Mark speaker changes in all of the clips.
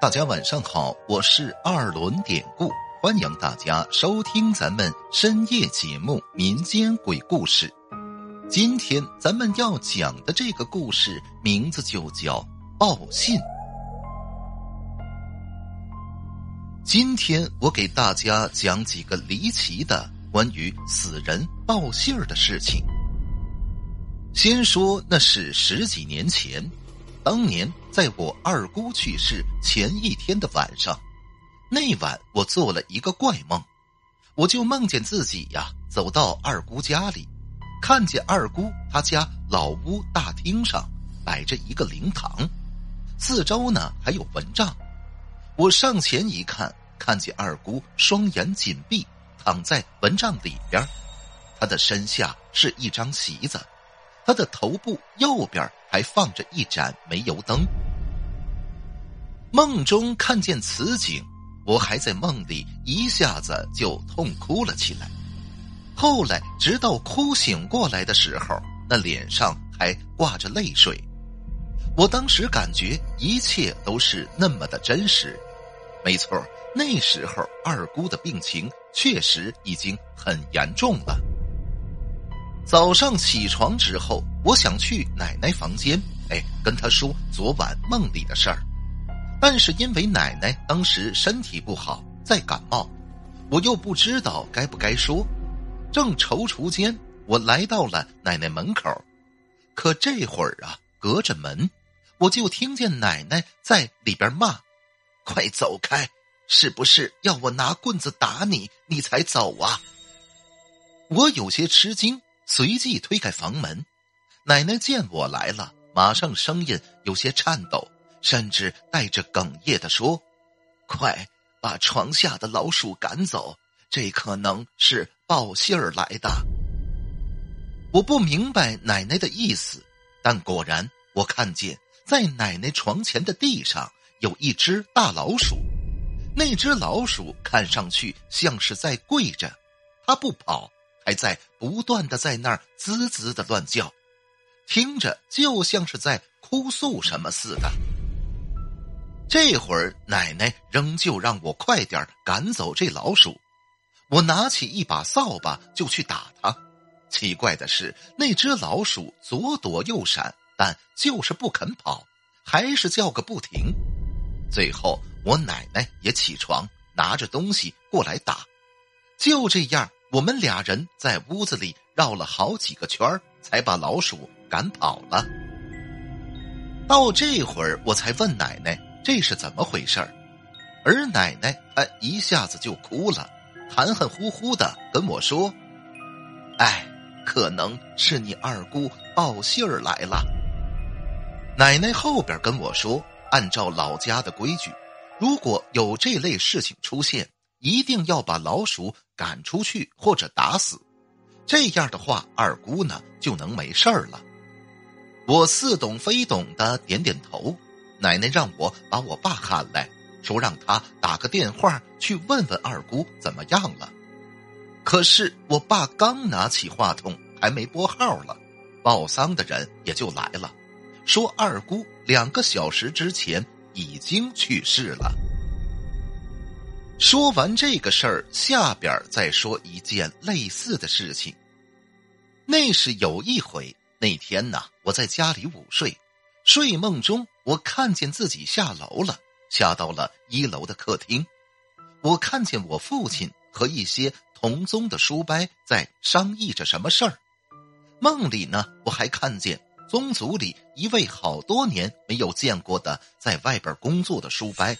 Speaker 1: 大家晚上好，我是二轮典故，欢迎大家收听咱们深夜节目《民间鬼故事》。今天咱们要讲的这个故事名字就叫报信。今天我给大家讲几个离奇的关于死人报信儿的事情。先说那是十几年前。当年在我二姑去世前一天的晚上，那晚我做了一个怪梦，我就梦见自己呀走到二姑家里，看见二姑她家老屋大厅上摆着一个灵堂，四周呢还有蚊帐。我上前一看，看见二姑双眼紧闭，躺在蚊帐里边，她的身下是一张席子。他的头部右边还放着一盏煤油灯。梦中看见此景，我还在梦里一下子就痛哭了起来。后来直到哭醒过来的时候，那脸上还挂着泪水。我当时感觉一切都是那么的真实。没错，那时候二姑的病情确实已经很严重了。早上起床之后，我想去奶奶房间，哎，跟她说昨晚梦里的事儿。但是因为奶奶当时身体不好，在感冒，我又不知道该不该说。正踌躇间，我来到了奶奶门口，可这会儿啊，隔着门，我就听见奶奶在里边骂：“快走开！是不是要我拿棍子打你，你才走啊？”我有些吃惊。随即推开房门，奶奶见我来了，马上声音有些颤抖，甚至带着哽咽的说：“快把床下的老鼠赶走，这可能是报信儿来的。”我不明白奶奶的意思，但果然，我看见在奶奶床前的地上有一只大老鼠，那只老鼠看上去像是在跪着，它不跑。还在不断的在那儿滋滋的乱叫，听着就像是在哭诉什么似的。这会儿奶奶仍旧让我快点赶走这老鼠，我拿起一把扫把就去打它。奇怪的是，那只老鼠左躲右闪，但就是不肯跑，还是叫个不停。最后我奶奶也起床，拿着东西过来打。就这样。我们俩人在屋子里绕了好几个圈才把老鼠赶跑了。到这会儿，我才问奶奶这是怎么回事儿而奶奶她一下子就哭了，含含糊糊的跟我说：“哎，可能是你二姑报信儿来了。”奶奶后边跟我说：“按照老家的规矩，如果有这类事情出现。”一定要把老鼠赶出去或者打死，这样的话，二姑呢就能没事儿了。我似懂非懂的点点头。奶奶让我把我爸喊来，说让他打个电话去问问二姑怎么样了。可是我爸刚拿起话筒，还没拨号了，报丧的人也就来了，说二姑两个小时之前已经去世了。说完这个事儿，下边再说一件类似的事情。那是有一回，那天呢，我在家里午睡，睡梦中我看见自己下楼了，下到了一楼的客厅。我看见我父亲和一些同宗的叔伯在商议着什么事儿。梦里呢，我还看见宗族里一位好多年没有见过的在外边工作的叔伯，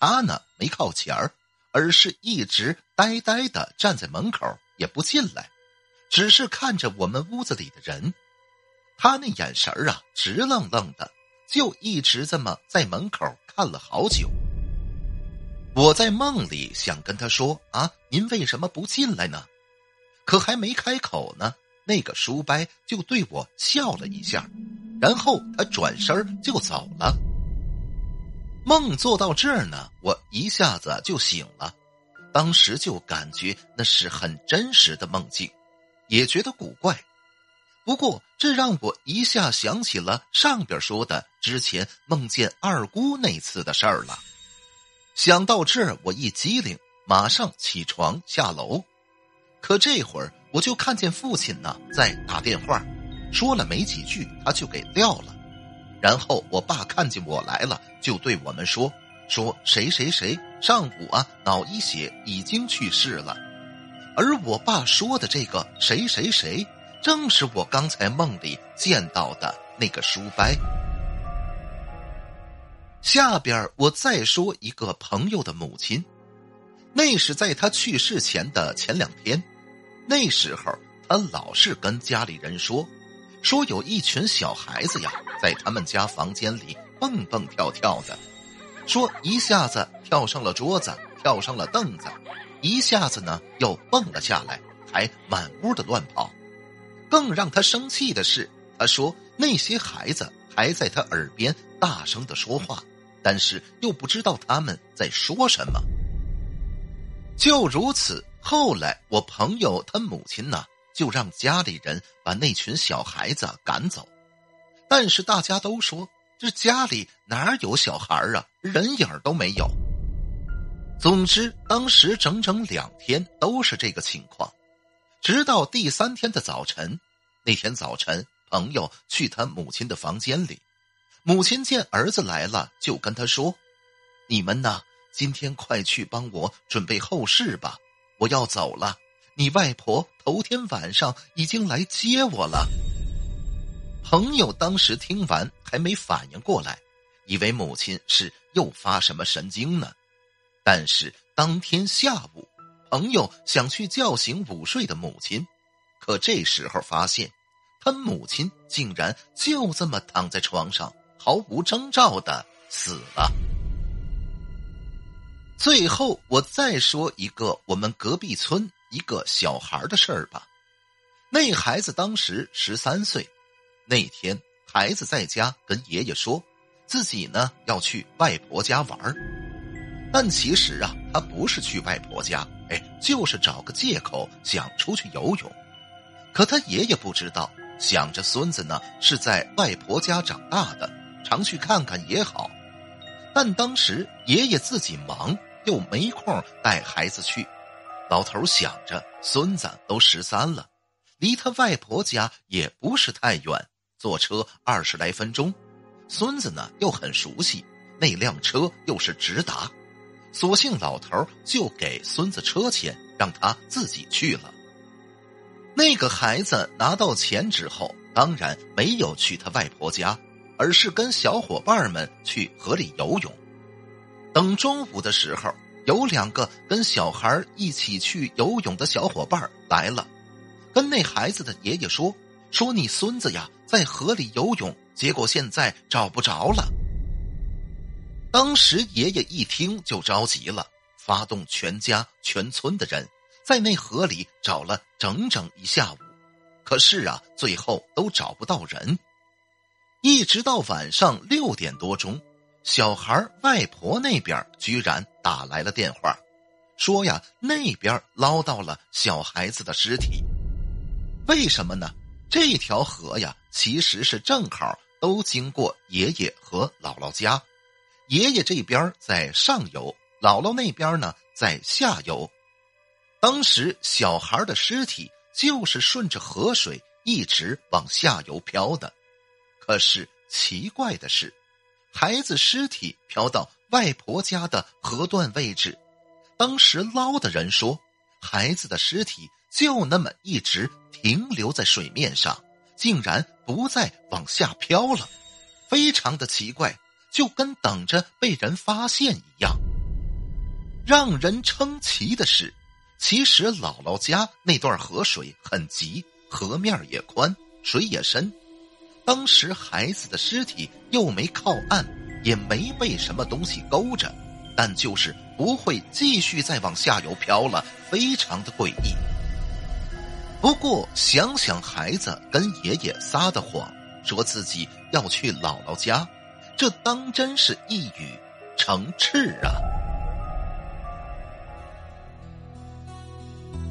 Speaker 1: 他呢没靠前儿。而是一直呆呆的站在门口，也不进来，只是看着我们屋子里的人。他那眼神啊，直愣愣的，就一直这么在门口看了好久。我在梦里想跟他说：“啊，您为什么不进来呢？”可还没开口呢，那个叔伯就对我笑了一下，然后他转身就走了。梦做到这儿呢，我一下子就醒了，当时就感觉那是很真实的梦境，也觉得古怪。不过这让我一下想起了上边说的之前梦见二姑那次的事儿了。想到这儿，我一激灵，马上起床下楼。可这会儿，我就看见父亲呢在打电话，说了没几句，他就给撂了。然后我爸看见我来了，就对我们说：“说谁谁谁上午啊脑溢血已经去世了。”而我爸说的这个谁谁谁，正是我刚才梦里见到的那个书呆。下边我再说一个朋友的母亲，那是在他去世前的前两天，那时候他老是跟家里人说。说有一群小孩子呀，在他们家房间里蹦蹦跳跳的，说一下子跳上了桌子，跳上了凳子，一下子呢又蹦了下来，还满屋的乱跑。更让他生气的是，他说那些孩子还在他耳边大声的说话，但是又不知道他们在说什么。就如此，后来我朋友他母亲呢。就让家里人把那群小孩子赶走，但是大家都说这家里哪有小孩啊，人影都没有。总之，当时整整两天都是这个情况，直到第三天的早晨。那天早晨，朋友去他母亲的房间里，母亲见儿子来了，就跟他说：“你们呢，今天快去帮我准备后事吧，我要走了。”你外婆头天晚上已经来接我了。朋友当时听完还没反应过来，以为母亲是又发什么神经呢。但是当天下午，朋友想去叫醒午睡的母亲，可这时候发现，他母亲竟然就这么躺在床上，毫无征兆的死了。最后，我再说一个我们隔壁村。一个小孩的事儿吧，那孩子当时十三岁，那天孩子在家跟爷爷说，自己呢要去外婆家玩儿但其实啊，他不是去外婆家，哎，就是找个借口想出去游泳。可他爷爷不知道，想着孙子呢是在外婆家长大的，常去看看也好。但当时爷爷自己忙，又没空带孩子去。老头想着，孙子都十三了，离他外婆家也不是太远，坐车二十来分钟。孙子呢又很熟悉，那辆车又是直达，索性老头就给孙子车钱，让他自己去了。那个孩子拿到钱之后，当然没有去他外婆家，而是跟小伙伴们去河里游泳。等中午的时候。有两个跟小孩一起去游泳的小伙伴来了，跟那孩子的爷爷说：“说你孙子呀在河里游泳，结果现在找不着了。”当时爷爷一听就着急了，发动全家全村的人在那河里找了整整一下午，可是啊，最后都找不到人，一直到晚上六点多钟。小孩外婆那边居然打来了电话，说呀那边捞到了小孩子的尸体。为什么呢？这条河呀，其实是正好都经过爷爷和姥姥家，爷爷这边在上游，姥姥那边呢在下游。当时小孩的尸体就是顺着河水一直往下游漂的，可是奇怪的是。孩子尸体漂到外婆家的河段位置，当时捞的人说，孩子的尸体就那么一直停留在水面上，竟然不再往下漂了，非常的奇怪，就跟等着被人发现一样。让人称奇的是，其实姥姥家那段河水很急，河面也宽，水也深。当时孩子的尸体又没靠岸，也没被什么东西勾着，但就是不会继续再往下游漂了，非常的诡异。不过想想孩子跟爷爷撒的谎，说自己要去姥姥家，这当真是一语成谶啊！